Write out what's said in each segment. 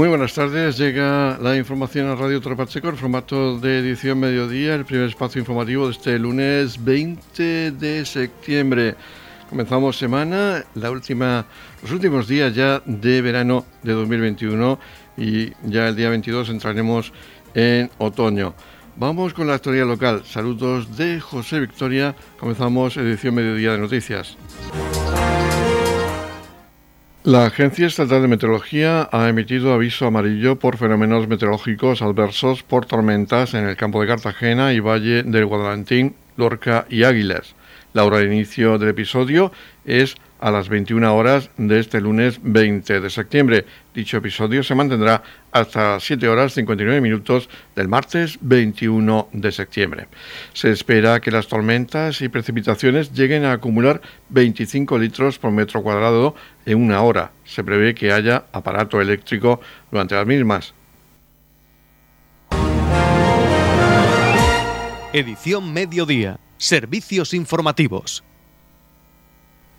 Muy buenas tardes, llega la información a Radio Torrepacheco en formato de edición mediodía, el primer espacio informativo de este lunes 20 de septiembre. Comenzamos semana, la última, los últimos días ya de verano de 2021 y ya el día 22 entraremos en otoño. Vamos con la historia local. Saludos de José Victoria. Comenzamos edición mediodía de noticias. La Agencia Estatal de Meteorología ha emitido aviso amarillo por fenómenos meteorológicos adversos por tormentas en el campo de Cartagena y Valle del Guadalantín, Lorca y Águilas. La hora de inicio del episodio es a las 21 horas de este lunes 20 de septiembre. Dicho episodio se mantendrá hasta 7 horas 59 minutos del martes 21 de septiembre. Se espera que las tormentas y precipitaciones lleguen a acumular 25 litros por metro cuadrado en una hora. Se prevé que haya aparato eléctrico durante las mismas. Edición Mediodía. Servicios informativos.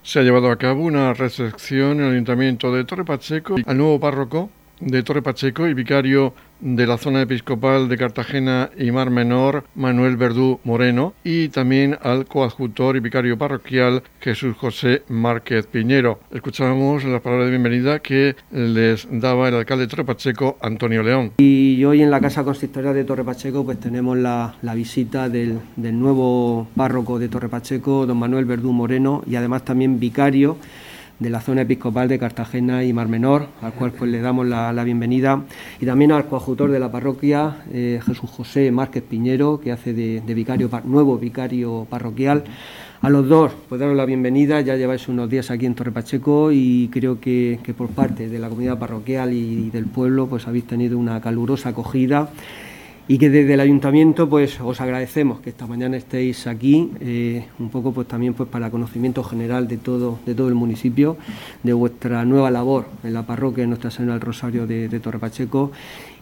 Se ha llevado a cabo una recepción en el Ayuntamiento de Torre Pacheco al nuevo párroco de Torre Pacheco y vicario de la zona episcopal de Cartagena y Mar Menor, Manuel Verdú Moreno, y también al coadjutor y vicario parroquial Jesús José Márquez Piñero. Escuchábamos las palabras de bienvenida que les daba el alcalde de Torre Pacheco, Antonio León. Y hoy en la Casa Consistorial de Torre Pacheco pues tenemos la, visita del, del nuevo párroco de Torre Pacheco, don Manuel Verdú Moreno, y además también vicario de la zona episcopal de Cartagena y Mar Menor, al cual pues le damos la, bienvenida, y también al coadjutor de la parroquia, eh, Jesús José Márquez Piñero, que hace de, vicario, nuevo vicario parroquial. A los dos, pues daros la bienvenida, ya lleváis unos días aquí en Torre Pacheco y creo que, por parte de la comunidad parroquial y, y del pueblo, pues habéis tenido una calurosa acogida y que desde el ayuntamiento pues os agradecemos que esta mañana estéis aquí eh, un poco pues también pues para conocimiento general de todo de todo el municipio de vuestra nueva labor en la parroquia de Nuestra Señora del Rosario de, Torre Pacheco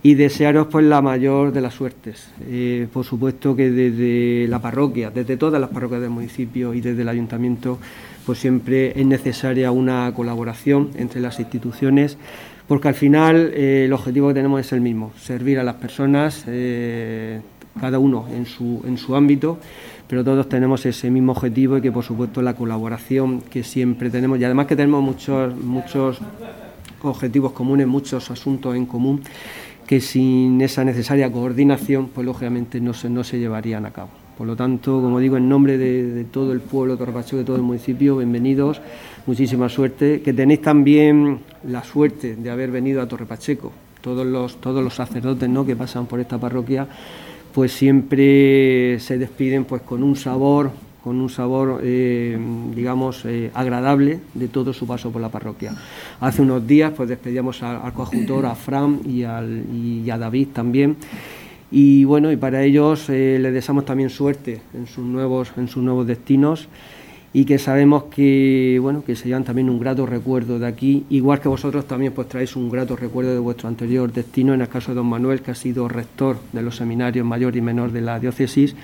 y desearos pues la mayor de las suertes. Eh, por supuesto que desde la parroquia desde todas las parroquias del municipio y desde el ayuntamiento pues siempre es necesaria una colaboración entre las instituciones porque al final eh, el objetivo que tenemos es el mismo, servir a las personas, eh, cada uno en su, en su ámbito, pero todos tenemos ese mismo objetivo y que por supuesto la colaboración que siempre tenemos y además que tenemos muchos, muchos objetivos comunes, muchos asuntos en común que sin esa necesaria coordinación pues lógicamente no se, no se llevarían a cabo. Por lo tanto, como digo, en nombre de, todo el pueblo de Torrepacheco, de todo el municipio, bienvenidos, muchísima suerte, que tenéis también la suerte de haber venido a Torre Pacheco. Todos los, todos los sacerdotes ¿no? que pasan por esta parroquia, pues siempre se despiden pues con un sabor, con un sabor, eh, digamos, eh, agradable de todo su paso por la parroquia. Hace unos días pues despedíamos al, al coadjutor, a Fran y a David también y bueno, y para ellos eh, les deseamos también suerte en sus nuevos, en sus nuevos destinos y que sabemos que bueno que se llevan también un grato recuerdo de aquí, igual que vosotros también pues traéis un grato recuerdo de vuestro anterior destino, en el caso de don Manuel, que ha sido rector de los seminarios mayor y menor de la diócesis,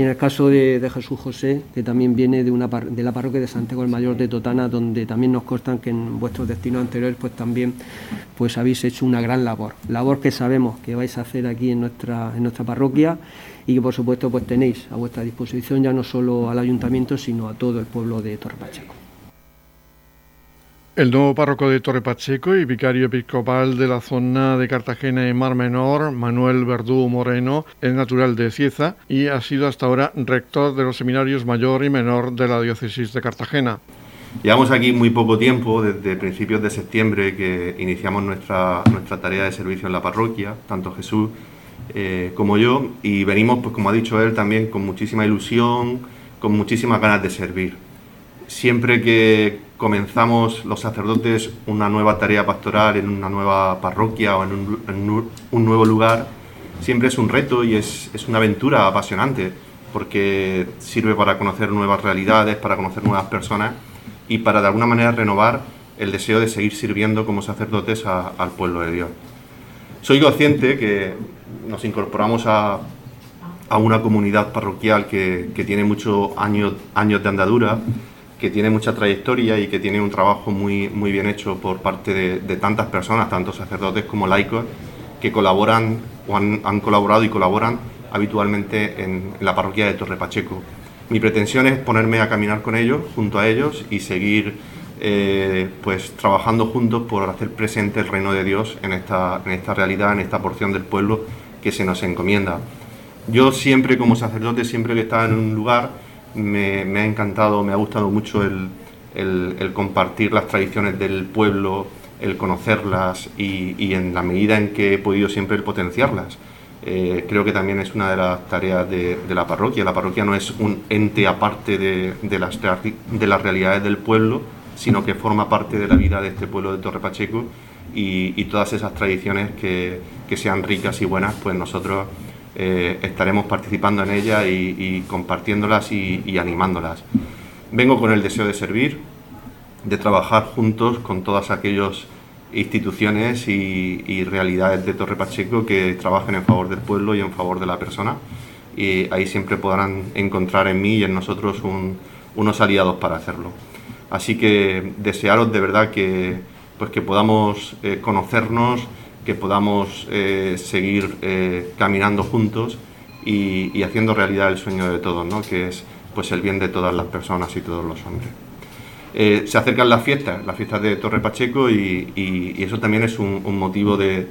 y en el caso de, Jesús José, que también viene de, una, de la parroquia de Santiago el Mayor de Totana, donde también nos constan que en vuestros destinos anteriores pues también pues habéis hecho una gran labor, labor que sabemos que vais a hacer aquí en nuestra, parroquia y que por supuesto pues tenéis a vuestra disposición ya no solo al ayuntamiento sino a todo el pueblo de Torre Pacheco. El nuevo párroco de Torre Pacheco y vicario episcopal de la zona de Cartagena y Mar Menor, Manuel Verdú Moreno, es natural de Cieza y ha sido hasta ahora rector de los seminarios mayor y menor de la diócesis de Cartagena. Llevamos aquí muy poco tiempo, desde principios de septiembre que iniciamos nuestra, nuestra tarea de servicio en la parroquia, tanto Jesús eh, como yo, y venimos, pues como ha dicho él, también con muchísima ilusión, con muchísimas ganas de servir. Siempre que comenzamos los sacerdotes una nueva tarea pastoral en una nueva parroquia o en un, nuevo lugar, siempre es un reto y es, es, una aventura apasionante, porque sirve para conocer nuevas realidades, para conocer nuevas personas y para de alguna manera renovar el deseo de seguir sirviendo como sacerdotes al pueblo de Dios. Soy consciente que nos incorporamos a, a una comunidad parroquial que, que tiene muchos años, años de andadura, que tiene mucha trayectoria y que tiene un trabajo muy, muy bien hecho por parte de, tantas personas, tanto sacerdotes como laicos, que colaboran o han, colaborado y colaboran habitualmente en, la parroquia de Torre Pacheco. Mi pretensión es ponerme a caminar con ellos, junto a ellos, y seguir eh, pues trabajando juntos por hacer presente el reino de Dios en esta, en esta realidad, en esta porción del pueblo que se nos encomienda. Yo siempre como sacerdote, siempre que estaba en un lugar, me, ha encantado, me ha gustado mucho el, compartir las tradiciones del pueblo, el conocerlas y, en la medida en que he podido siempre potenciarlas. Eh, creo que también es una de las tareas de, la parroquia. La parroquia no es un ente aparte de, las, de las realidades del pueblo, sino que forma parte de la vida de este pueblo de Torre Pacheco y, todas esas tradiciones que, que, sean ricas y buenas, pues nosotros eh, estaremos participando en ellas y, compartiéndolas y, animándolas. Vengo con el deseo de servir, de trabajar juntos con todas aquellas instituciones y, realidades de Torre Pacheco que trabajen en favor del pueblo y en favor de la persona. Y ahí siempre podrán encontrar en mí y en nosotros unos aliados para hacerlo. Así que desearos de verdad que, pues que podamos eh, conocernos, que podamos eh, seguir eh, caminando juntos y, haciendo realidad el sueño de todos, ¿no? que es pues el bien de todas las personas y todos los hombres. Eh, se acercan las fiestas, las fiestas de Torre Pacheco y, eso también es un, motivo de,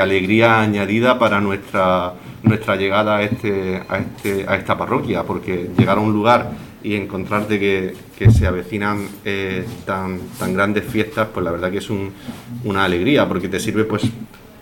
alegría añadida para nuestra, nuestra llegada a, este, a, este, a esta parroquia, porque llegar a un lugar y encontrarte que, se avecinan tan, tan grandes fiestas, pues la verdad que es una alegría, porque te sirve pues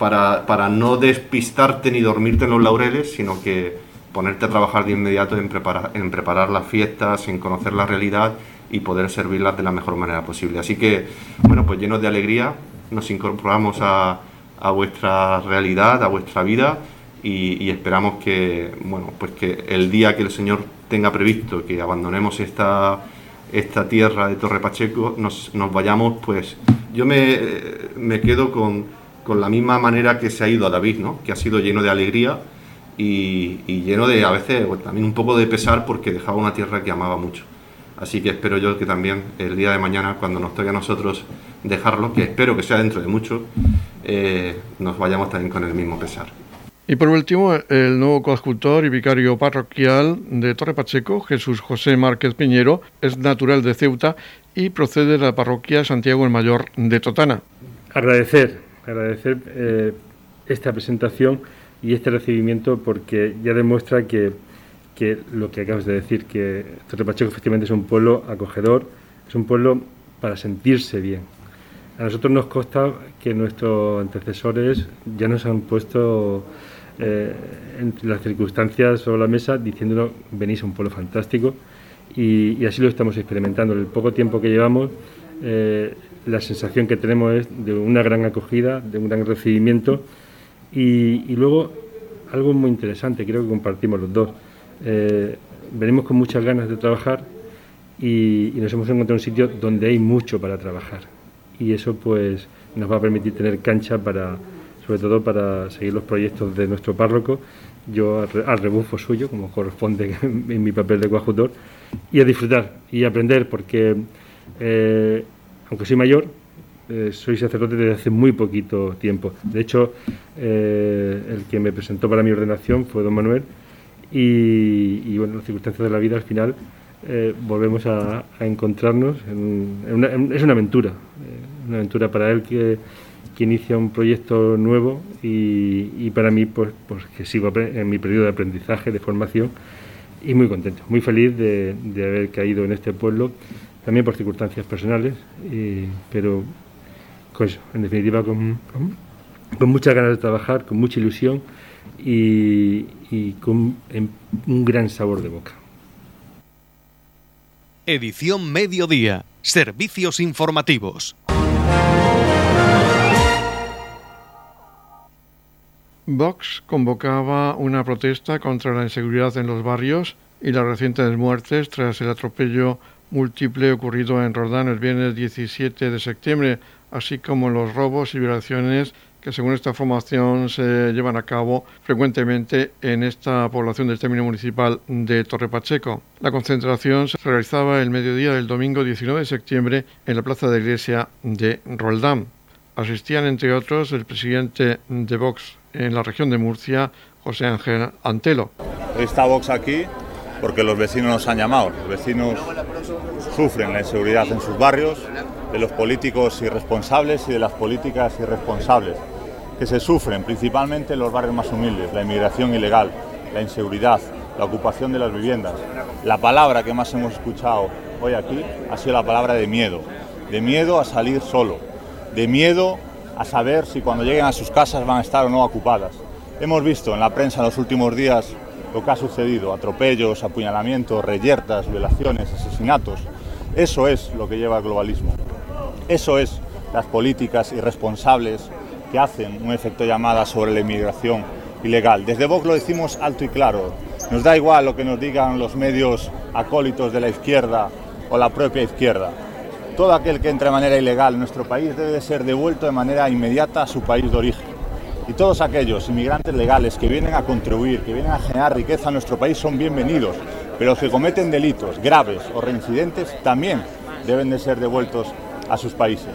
para, para, no despistarte ni dormirte en los laureles, sino que ponerte a trabajar de inmediato en preparar, en preparar las fiestas, en conocer la realidad y poder servirlas de la mejor manera posible. Así que, bueno, pues llenos de alegría, nos incorporamos a, a vuestra realidad, a vuestra vida y, y, esperamos que, bueno, pues que el día que el Señor tenga previsto que abandonemos esta, esta tierra de Torre Pacheco, nos, vayamos, pues yo me, me quedo con, con, la misma manera que se ha ido a David, ¿no? que ha sido lleno de alegría y, lleno de, a veces, también un poco de pesar porque dejaba una tierra que amaba mucho. Así que espero yo que también el día de mañana, cuando nos toque a nosotros dejarlo, que espero que sea dentro de mucho, eh, nos vayamos también con el mismo pesar. Y por último, el nuevo coadjutor y vicario parroquial de Torre Pacheco, Jesús José Márquez Piñero, es natural de Ceuta y procede de la parroquia Santiago el Mayor de Totana. Agradecer, agradecer eh, esta presentación y este recibimiento porque ya demuestra que, que lo que acabas de decir, que Torre Pacheco efectivamente es un pueblo acogedor, es un pueblo para sentirse bien. A nosotros nos consta que nuestros antecesores ya nos han puesto eh, entre las circunstancias sobre la mesa diciéndonos venís a un pueblo fantástico y, así lo estamos experimentando. En el poco tiempo que llevamos, eh, la sensación que tenemos es de una gran acogida, de un gran recibimiento y, luego algo muy interesante, creo que compartimos los dos. Eh, venimos con muchas ganas de trabajar y, nos hemos encontrado un sitio donde hay mucho para trabajar y eso pues nos va a permitir tener cancha para sobre todo para seguir los proyectos de nuestro párroco, yo al rebufo suyo, como corresponde en mi papel de coadjutor, y a disfrutar y aprender, porque eh, aunque soy mayor, eh, soy sacerdote desde hace muy poquito tiempo. De hecho, eh, el que me presentó para mi ordenación fue don Manuel, y, bueno, las circunstancias de la vida al final volvemos a, encontrarnos. es una aventura, una aventura para él que que inicia un proyecto nuevo y, para mí pues, pues, que sigo en mi periodo de aprendizaje, de formación y muy contento, muy feliz de, haber caído en este pueblo, también por circunstancias personales, pero con eso, en definitiva con, con, muchas ganas de trabajar, con mucha ilusión y, y con un gran sabor de boca. Edición Mediodía, Servicios Informativos. Vox convocaba una protesta contra la inseguridad en los barrios y las recientes muertes tras el atropello múltiple ocurrido en Roldán el viernes 17 de septiembre, así como los robos y violaciones que según esta formación se llevan a cabo frecuentemente en esta población del término municipal de Torre Pacheco. La concentración se realizaba el mediodía del domingo 19 de septiembre en la plaza de iglesia de Roldán. Asistían, entre otros, el presidente de Vox en la región de Murcia, José Ángel Antelo. Está Vox aquí porque los vecinos nos han llamado. Los vecinos sufren la inseguridad en sus barrios, de los políticos irresponsables y de las políticas irresponsables, que se sufren principalmente en los barrios más humildes, la inmigración ilegal, la inseguridad, la ocupación de las viviendas. La palabra que más hemos escuchado hoy aquí ha sido la palabra de miedo, de miedo a salir solo, de miedo a saber si cuando lleguen a sus casas van a estar o no ocupadas. Hemos visto en la prensa en los últimos días lo que ha sucedido, atropellos, apuñalamientos, reyertas, violaciones, asesinatos. Eso es lo que lleva al globalismo. Eso es las políticas irresponsables que hacen un efecto llamada sobre la inmigración ilegal. Desde Vox lo decimos alto y claro. Nos da igual lo que nos digan los medios acólitos de la izquierda o la propia izquierda. Todo aquel que entre de manera ilegal en nuestro país debe de ser devuelto de manera inmediata a su país de origen. Y todos aquellos inmigrantes legales que vienen a contribuir, que vienen a generar riqueza a nuestro país son bienvenidos, pero los que cometen delitos graves o reincidentes también deben de ser devueltos a sus países.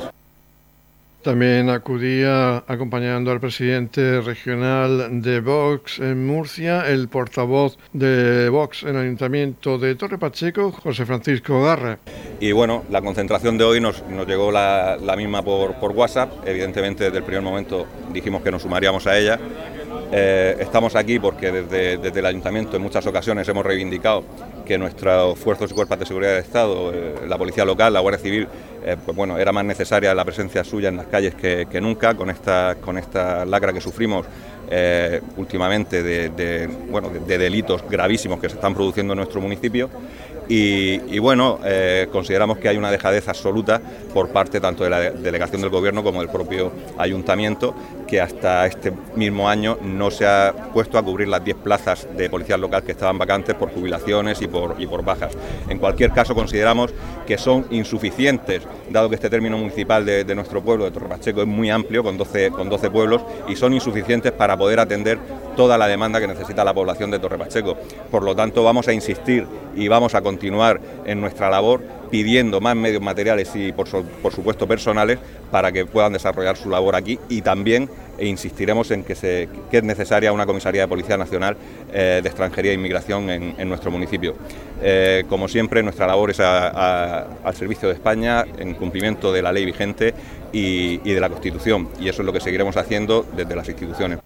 También acudía acompañando al presidente regional de Vox en Murcia, el portavoz de Vox en el Ayuntamiento de Torre Pacheco, José Francisco Garra. Y bueno, la concentración de hoy nos, llegó la, misma por, por, WhatsApp. Evidentemente, desde el primer momento dijimos que nos sumaríamos a ella. Eh, estamos aquí porque desde, desde, el Ayuntamiento en muchas ocasiones hemos reivindicado que nuestros fuerzos y cuerpos de seguridad del Estado, eh, la Policía Local, la Guardia Civil, eh, pues bueno, era más necesaria la presencia suya en las calles que, nunca, con esta, con esta lacra que sufrimos últimamente de, bueno, de delitos gravísimos que se están produciendo en nuestro municipio. Y, bueno, consideramos que hay una dejadez absoluta por parte tanto de la delegación del Gobierno como del propio ayuntamiento, que hasta este mismo año no se ha puesto a cubrir las 10 plazas de policía local que estaban vacantes por jubilaciones y por, y por bajas. En cualquier caso, consideramos que son insuficientes, dado que este término municipal de, nuestro pueblo, de Torre Pacheco, es muy amplio, con 12, con 12 pueblos, y son insuficientes para poder atender toda la demanda que necesita la población de Torre Pacheco. Por lo tanto, vamos a insistir y vamos a continuar en nuestra labor pidiendo más medios materiales y, por, supuesto, personales para que puedan desarrollar su labor aquí y también e insistiremos en que, es necesaria una comisaría de Policía Nacional eh, de Extranjería e Inmigración en, nuestro municipio. Eh, como siempre, nuestra labor es al servicio de España en cumplimiento de la ley vigente y de la Constitución y eso es lo que seguiremos haciendo desde las instituciones.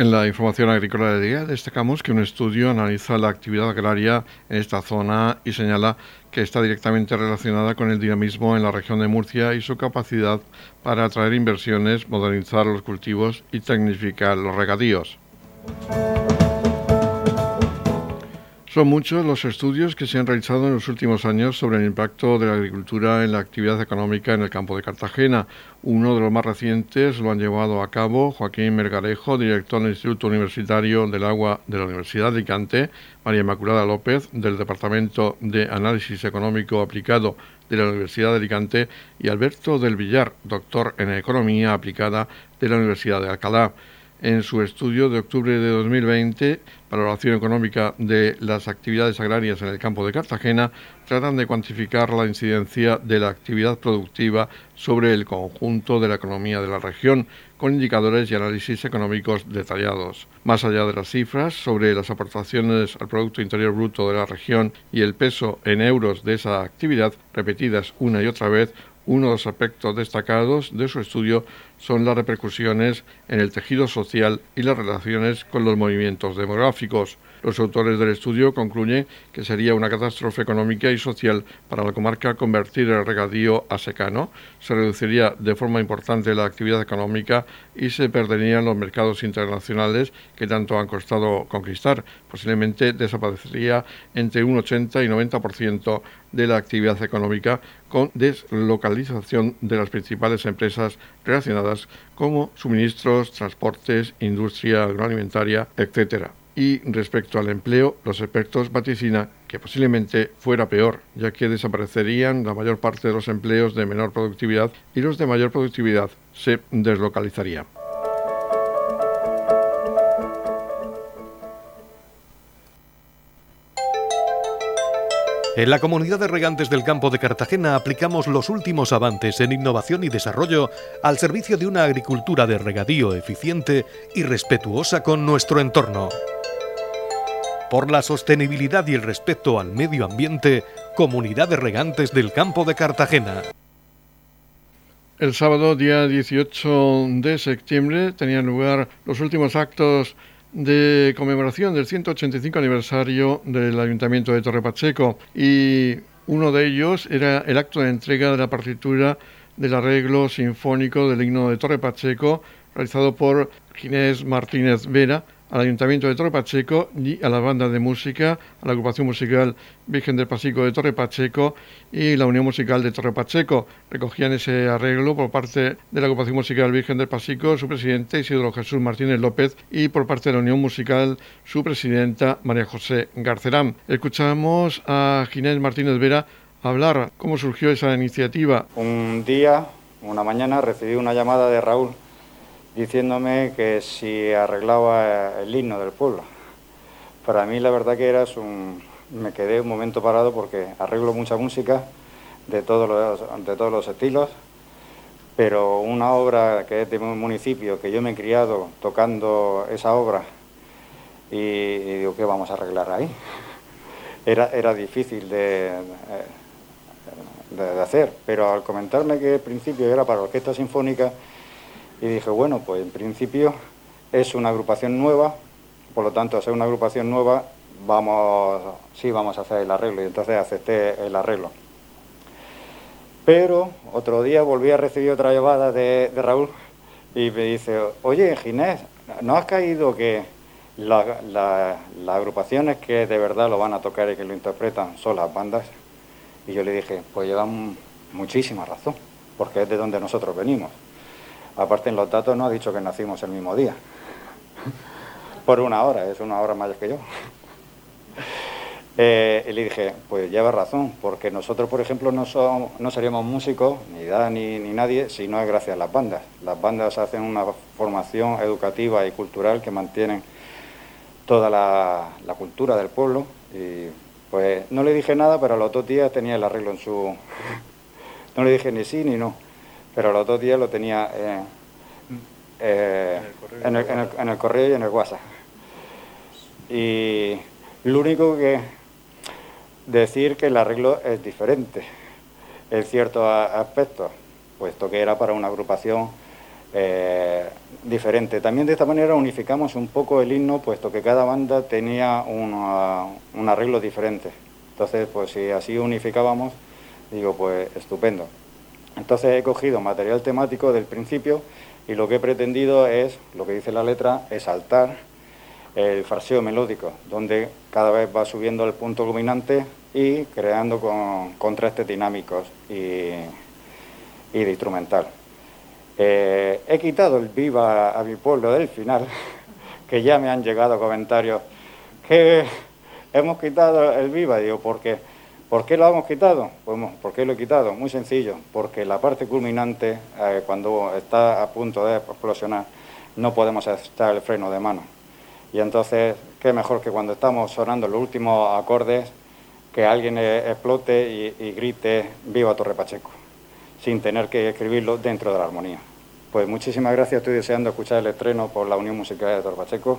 En la información agrícola de día destacamos que un estudio analiza la actividad agraria en esta zona y señala que está directamente relacionada con el dinamismo en la región de Murcia y su capacidad para atraer inversiones, modernizar los cultivos y tecnificar los regadíos. Son muchos los estudios que se han realizado en los últimos años sobre el impacto de la agricultura en la actividad económica en el campo de Cartagena. Uno de los más recientes lo han llevado a cabo Joaquín Mergarejo, director del Instituto Universitario del Agua de la Universidad de Alicante, María Inmaculada López, del Departamento de Análisis Económico Aplicado de la Universidad de Alicante, y Alberto del Villar, doctor en Economía Aplicada de la Universidad de Alcalá en su estudio de octubre de 2020, Valoración Económica de las Actividades Agrarias en el Campo de Cartagena, tratan de cuantificar la incidencia de la actividad productiva sobre el conjunto de la economía de la región, con indicadores y análisis económicos detallados. Más allá de las cifras sobre las aportaciones al Producto Interior Bruto de la región y el peso en euros de esa actividad, repetidas una y otra vez, uno de los aspectos destacados de su estudio son las repercusiones en el tejido social y las relaciones con los movimientos demográficos. Los autores del estudio concluyen que sería una catástrofe económica y social para la comarca convertir el regadío a secano, se reduciría de forma importante la actividad económica y se perderían los mercados internacionales que tanto han costado conquistar. Posiblemente desaparecería entre un 80 y 90% de la actividad económica con deslocalización de las principales empresas relacionadas como suministros, transportes, industria agroalimentaria, etc. Y respecto al empleo, los expertos vaticinan que posiblemente fuera peor, ya que desaparecerían la mayor parte de los empleos de menor productividad y los de mayor productividad se deslocalizarían. En la comunidad de regantes del campo de Cartagena aplicamos los últimos avances en innovación y desarrollo al servicio de una agricultura de regadío eficiente y respetuosa con nuestro entorno. Por la sostenibilidad y el respeto al medio ambiente, Comunidad de Regantes del Campo de Cartagena. El sábado, día 18 de septiembre, tenían lugar los últimos actos de conmemoración del 185 aniversario del Ayuntamiento de Torre Pacheco y uno de ellos era el acto de entrega de la partitura del arreglo sinfónico del himno de Torre Pacheco realizado por Ginés Martínez Vera al Ayuntamiento de Torre Pacheco y a la banda de música, a la agrupación musical Virgen del Pasico de Torre Pacheco y la Unión Musical de Torre Pacheco. Recogían ese arreglo por parte de la agrupación musical Virgen del Pasico, su presidente Isidro Jesús Martínez López y por parte de la Unión Musical su presidenta María José Garcerán. Escuchamos a Ginés Martínez Vera hablar cómo surgió esa iniciativa. Un día, una mañana, recibí una llamada de Raúl diciéndome que si arreglaba el himno del pueblo. Para mí la verdad que era un... me quedé un momento parado porque arreglo mucha música de todos los, estilos, pero una obra que es de un municipio, que yo me he criado tocando esa obra, y, digo, ¿qué vamos a arreglar ahí? Era, era difícil de, de, hacer, pero al comentarme que el principio era para orquesta sinfónica, y dije, bueno, pues en principio es una agrupación nueva, por lo tanto, al ser una agrupación nueva, vamos, sí vamos a hacer el arreglo, y entonces acepté el arreglo. Pero otro día volví a recibir otra llamada de, Raúl y me dice, oye Ginés, ¿no has caído que las agrupaciones que de verdad lo van a tocar y que lo interpretan son las bandas? Y yo le dije, pues llevan muchísima razón, porque es de donde nosotros venimos. Aparte en los datos no ha dicho que nacimos el mismo día. Por una hora, es una hora mayor que yo. Eh, y le dije, pues lleva razón, porque nosotros, por ejemplo, no, no seríamos músicos, ni Dani, ni nadie, si no es gracias a las bandas. Las bandas hacen una formación educativa y cultural que mantienen toda la, la cultura del pueblo. Y pues no le dije nada, pero los dos días tenía el arreglo en su... no le dije ni sí ni no pero los dos días lo tenía eh, eh, en, el correo y en el WhatsApp. Y lo único que decir que el arreglo es diferente en ciertos aspectos, puesto que era para una agrupación eh, diferente. También de esta manera unificamos un poco el himno, puesto que cada banda tenía un arreglo diferente. Entonces, pues si así unificábamos, digo, pues estupendo. Entonces he cogido material temático del principio y lo que he pretendido es, lo que dice la letra, es saltar el fraseo melódico, donde cada vez va subiendo el punto culminante y creando con contrastes dinámicos y, de instrumental. Eh, he quitado el viva a mi pueblo del final, que ya me han llegado comentarios que hemos quitado el viva, digo, porque ¿Por qué lo hemos quitado? Pues, ¿Por qué lo he quitado? Muy sencillo, porque la parte culminante, eh, cuando está a punto de explosionar, no podemos estar el freno de mano. Y entonces, qué mejor que cuando estamos sonando los últimos acordes, que alguien eh, explote y, grite Viva Torre Pacheco, sin tener que escribirlo dentro de la armonía. Pues muchísimas gracias, estoy deseando escuchar el estreno por la Unión Musical de Torre Pacheco.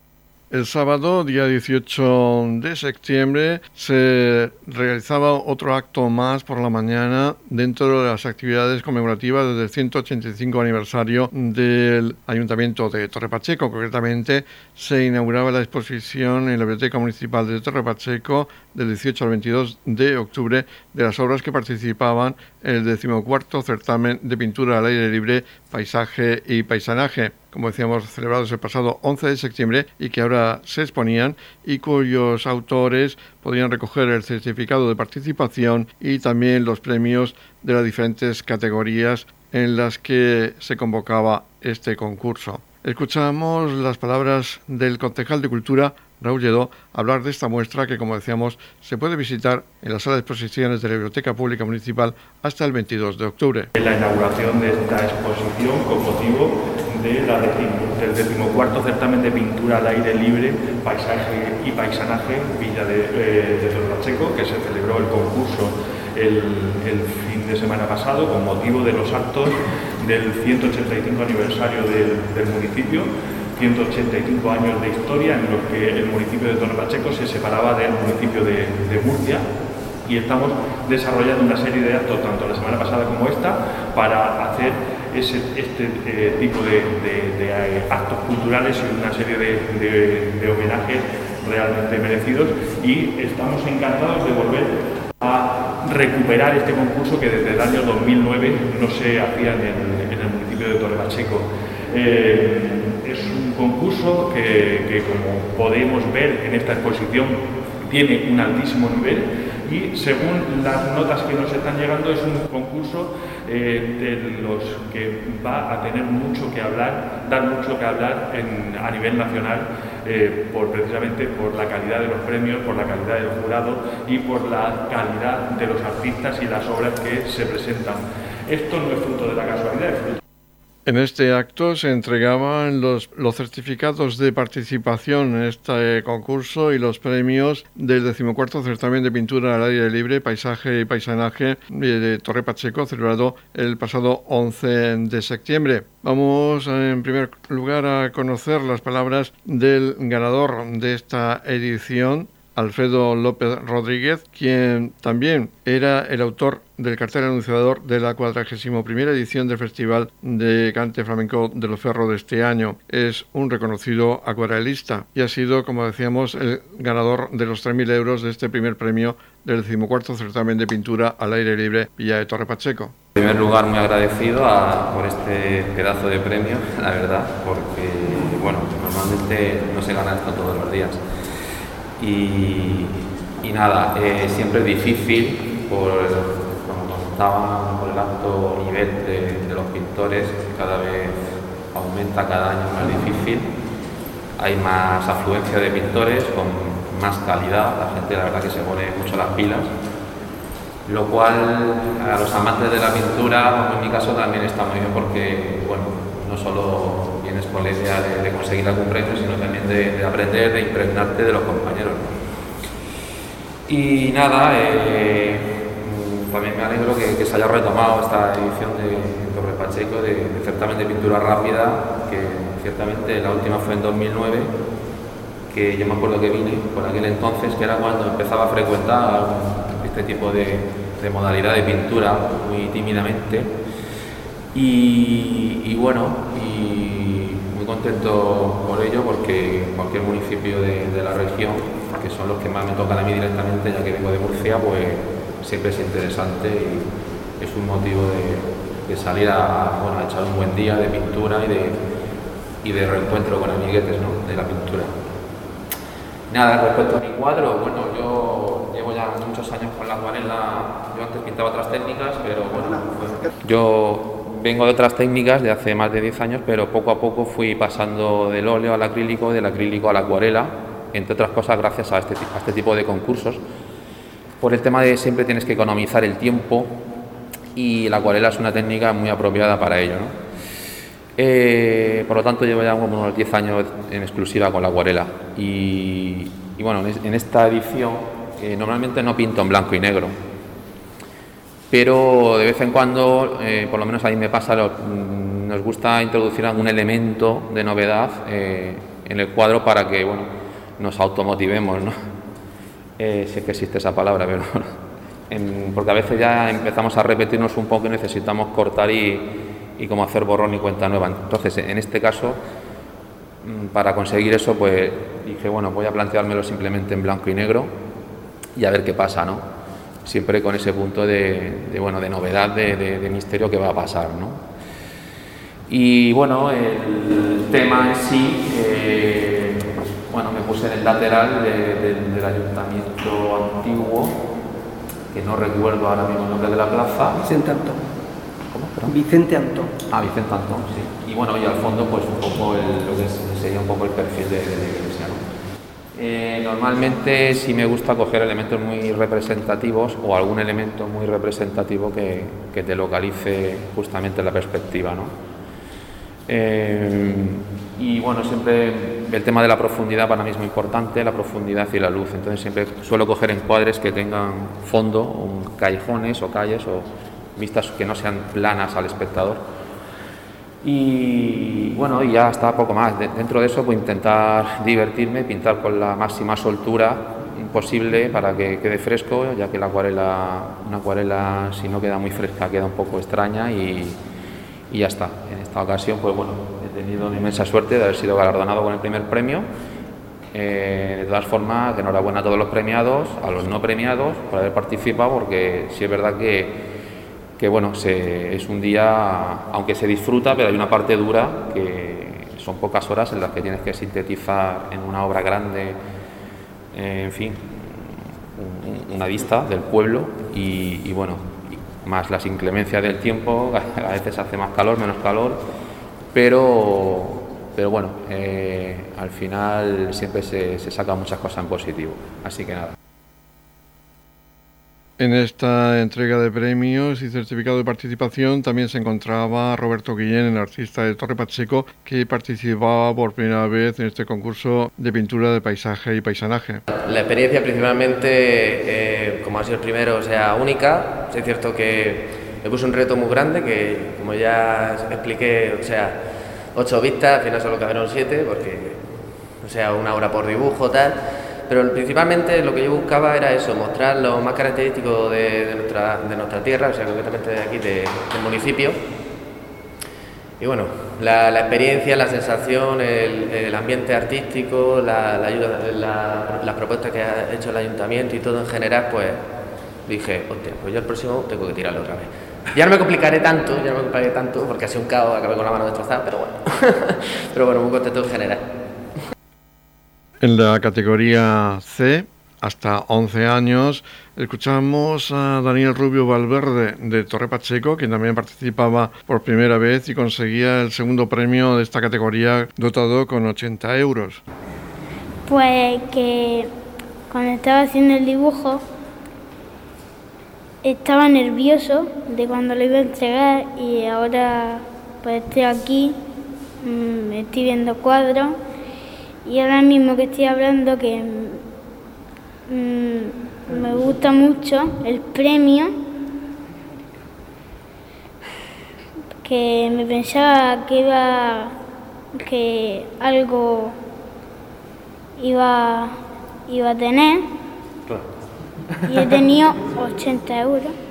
El sábado, día 18 de septiembre, se realizaba otro acto más por la mañana dentro de las actividades conmemorativas del 185 aniversario del Ayuntamiento de Torre Pacheco. Concretamente, se inauguraba la exposición en la Biblioteca Municipal de Torre Pacheco del 18 al 22 de octubre de las obras que participaban en el decimocuarto certamen de pintura al aire libre, paisaje y paisanaje como decíamos, celebrados el pasado 11 de septiembre y que ahora se exponían y cuyos autores podían recoger el certificado de participación y también los premios de las diferentes categorías en las que se convocaba este concurso. Escuchamos las palabras del concejal de Cultura, Raúl Lledó, hablar de esta muestra que, como decíamos, se puede visitar en la sala de exposiciones de la Biblioteca Pública Municipal hasta el 22 de octubre. La inauguración de esta exposición con motivo de la del decimocuarto certamen de pintura al aire libre, paisaje y paisanaje Villa de, eh, Pacheco, que se celebró el concurso el, fin de semana pasado con motivo de los actos del 185 aniversario del, municipio. 185 años de historia en los que el municipio de Torre Pacheco se separaba del municipio de, de Murcia y estamos desarrollando una serie de actos, tanto la semana pasada como esta, para hacer este eh, tipo de, eh, actos culturales y una serie de, homenajes realmente merecidos y estamos encantados de volver a recuperar este concurso que desde el año 2009 no se hacía en el, municipio de Torre Pacheco. Eh, es un concurso que, como podemos ver en esta exposición, tiene un altísimo nivel y según las notas que nos están llegando es un concurso eh, de los que va a tener mucho que hablar, dar mucho que hablar a nivel nacional, eh, por, precisamente por la calidad de los premios, por la calidad del jurado y por la calidad de los artistas y las obras que se presentan. Esto no es fruto de la casualidad, en este acto se entregaban los, los, certificados de participación en este concurso y los premios del decimocuarto certamen de pintura al aire libre, paisaje y paisanaje de Torre Pacheco, celebrado el pasado 11 de septiembre. Vamos en primer lugar a conocer las palabras del ganador de esta edición, Alfredo López Rodríguez, quien también era el autor del cartel anunciador de la 41 edición del Festival de Cante Flamenco de los Ferros de este año. Es un reconocido acuarelista y ha sido, como decíamos, el ganador de los 3.000 euros de este primer premio del decimocuarto certamen de pintura al aire libre Villa de Torre Pacheco. En primer lugar, muy agradecido por este pedazo de premio, la verdad, porque, bueno, normalmente no se gana esto todos los días. Y, nada, eh, siempre es difícil, por, como comentaban, por el alto nivel de, los pintores, cada vez aumenta cada año más difícil. Hay más afluencia de pintores con más calidad, la gente la verdad que se pone mucho las pilas, lo cual a los amantes de la pintura, en mi caso también está muy bien porque, bueno, no solo vienes con la idea de, conseguir algún premio, sino también de, aprender, de impregnarte de los compañeros. Y nada, eh, también me alegro que, se haya retomado esta edición de Torre Pacheco de, certamen de pintura rápida, que ciertamente la última fue en 2009, que yo me acuerdo que vine por aquel entonces, que era cuando empezaba a frecuentar este tipo de, de modalidad de pintura muy tímidamente y, bueno, y muy contento por ello porque cualquier municipio de, la región, que son los que más me tocan a mí directamente, ya que vengo de Murcia, pues siempre es interesante y es un motivo de, salir a, echar un buen día de pintura y de, y de reencuentro con amiguetes de la pintura. Nada, respecto a mi cuadro, bueno, yo llevo ya muchos años con la acuarela, yo antes pintaba otras técnicas, pero bueno, yo vengo de otras técnicas de hace más de 10 años, pero poco a poco fui pasando del óleo al acrílico, del acrílico a la acuarela, entre otras cosas gracias a este, este tipo de concursos. Por el tema de siempre tienes que economizar el tiempo y la acuarela es una técnica muy apropiada para ello. Eh, por lo tanto, llevo ya unos 10 años en exclusiva con la acuarela. Y, bueno, en esta edición eh, normalmente no pinto en blanco y negro, pero de vez en cuando, eh, por lo menos a mí me pasa, mm, nos gusta introducir algún elemento de novedad eh, en el cuadro para que, bueno, nos automotivemos, ¿no? Eh, sé que existe esa palabra, pero porque a veces ya empezamos a repetirnos un poco y necesitamos cortar y, y como hacer borrón y cuenta nueva. Entonces, en este caso, mm, para conseguir eso, pues dije, bueno, voy a planteármelo simplemente en blanco y negro y a ver qué pasa, ¿no? Siempre con ese punto de, bueno, de novedad, de, misterio que va a pasar, ¿no? Y bueno, el tema en sí, eh, bueno, me puse en el lateral del ayuntamiento antiguo, que no recuerdo ahora mismo el nombre de la plaza. Vicente Antón. ¿Cómo? Vicente Antón. Ah, Vicente Antón, sí. Y bueno, y al fondo, pues un poco el, lo que sería un poco el perfil de. Eh, normalmente sí me gusta coger elementos muy representativos o algún elemento muy representativo que, te localice justamente la perspectiva. ¿no? Eh, y bueno, siempre el tema de la profundidad para mí es muy importante, la profundidad y la luz. Entonces siempre suelo coger encuadres que tengan fondo, callejones o calles o vistas que no sean planas al espectador. Y bueno, ya está poco más. dentro de eso, pues intentar divertirme, pintar con la máxima soltura posible para que quede fresco, ya que la acuarela, una acuarela si no queda muy fresca queda un poco extraña y, y ya está. En esta ocasión, pues bueno, he tenido una inmensa suerte de haber sido galardonado con el primer premio. Eh, de todas formas, enhorabuena a todos los premiados, a los no premiados por haber participado, porque sí es verdad que, que bueno, es un día, aunque se disfruta, pero hay una parte dura que son pocas horas en las que tienes que sintetizar en una obra grande, eh, en fin, una vista del pueblo y bueno, más las inclemencias del tiempo, a veces hace más calor, menos calor, pero, pero bueno, eh, al final siempre se, se sacan muchas cosas en positivo, así que nada. En esta entrega de premios y certificado de participación también se encontraba Roberto Guillén, el artista de Torre Pacheco, que participaba por primera vez en este concurso de pintura de paisaje y paisanaje. La experiencia principalmente, eh, como ha sido el primero, o sea, única. Es cierto que me puso un reto muy grande, que como ya expliqué, o sea, ocho vistas, al final solo quedaron siete, porque, o sea, una hora por dibujo, tal pero principalmente lo que yo buscaba era eso, mostrar lo más característico de, nuestra, de nuestra, tierra, o sea, concretamente de aquí, del municipio. Y bueno, la, experiencia, la sensación, el, ambiente artístico, la, ayuda, las propuestas que ha hecho el ayuntamiento y todo en general, pues dije, hostia, pues yo el próximo tengo que tirarlo otra vez. Ya no me complicaré tanto, ya no me complicaré tanto, porque ha sido un caos, acabé con la mano destrozada, pero bueno, pero bueno, muy contento en general. En la categoría C, hasta 11 años, escuchamos a Daniel Rubio Valverde de Torre Pacheco, quien también participaba por primera vez y conseguía el segundo premio de esta categoría dotado con 80 euros. Pues que cuando estaba haciendo el dibujo estaba nervioso de cuando lo iba a entregar y ahora pues estoy aquí, mm, estoy viendo cuadros y ahora mismo que estoy hablando que mm, me gusta mucho el premio, que me pensaba que iba que algo iba, iba a tener y he tenido 80 euros.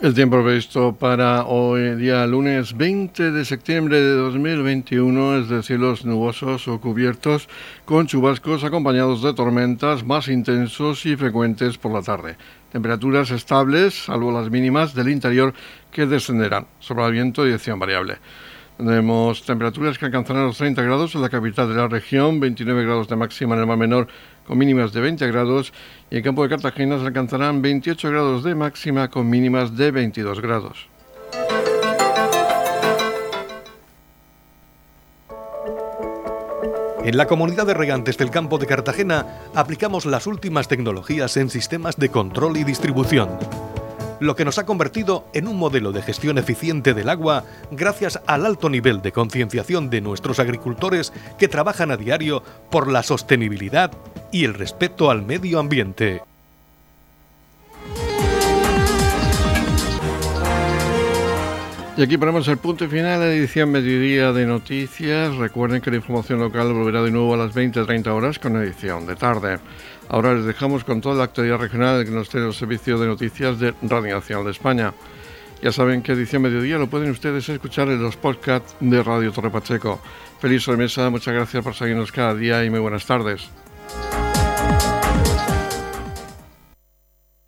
El tiempo previsto para hoy día lunes 20 de septiembre de 2021 es de cielos nubosos o cubiertos con chubascos acompañados de tormentas más intensos y frecuentes por la tarde. Temperaturas estables, salvo las mínimas del interior que descenderán, sobre el viento dirección variable. Tenemos temperaturas que alcanzarán los 30 grados en la capital de la región, 29 grados de máxima en el mar menor con mínimas de 20 grados y en campo de Cartagena se alcanzarán 28 grados de máxima con mínimas de 22 grados. En la comunidad de regantes del campo de Cartagena aplicamos las últimas tecnologías en sistemas de control y distribución lo que nos ha convertido en un modelo de gestión eficiente del agua gracias al alto nivel de concienciación de nuestros agricultores que trabajan a diario por la sostenibilidad y el respeto al medio ambiente. Y aquí ponemos el punto final a la edición Mediodía de Noticias. Recuerden que la información local volverá de nuevo a las 20-30 horas con edición de tarde. Ahora les dejamos con toda la actualidad regional que nos tiene el Servicio de Noticias de Radio Nacional de España. Ya saben que edición Mediodía lo pueden ustedes escuchar en los podcasts de Radio Torre Pacheco. Feliz sobremesa, muchas gracias por seguirnos cada día y muy buenas tardes.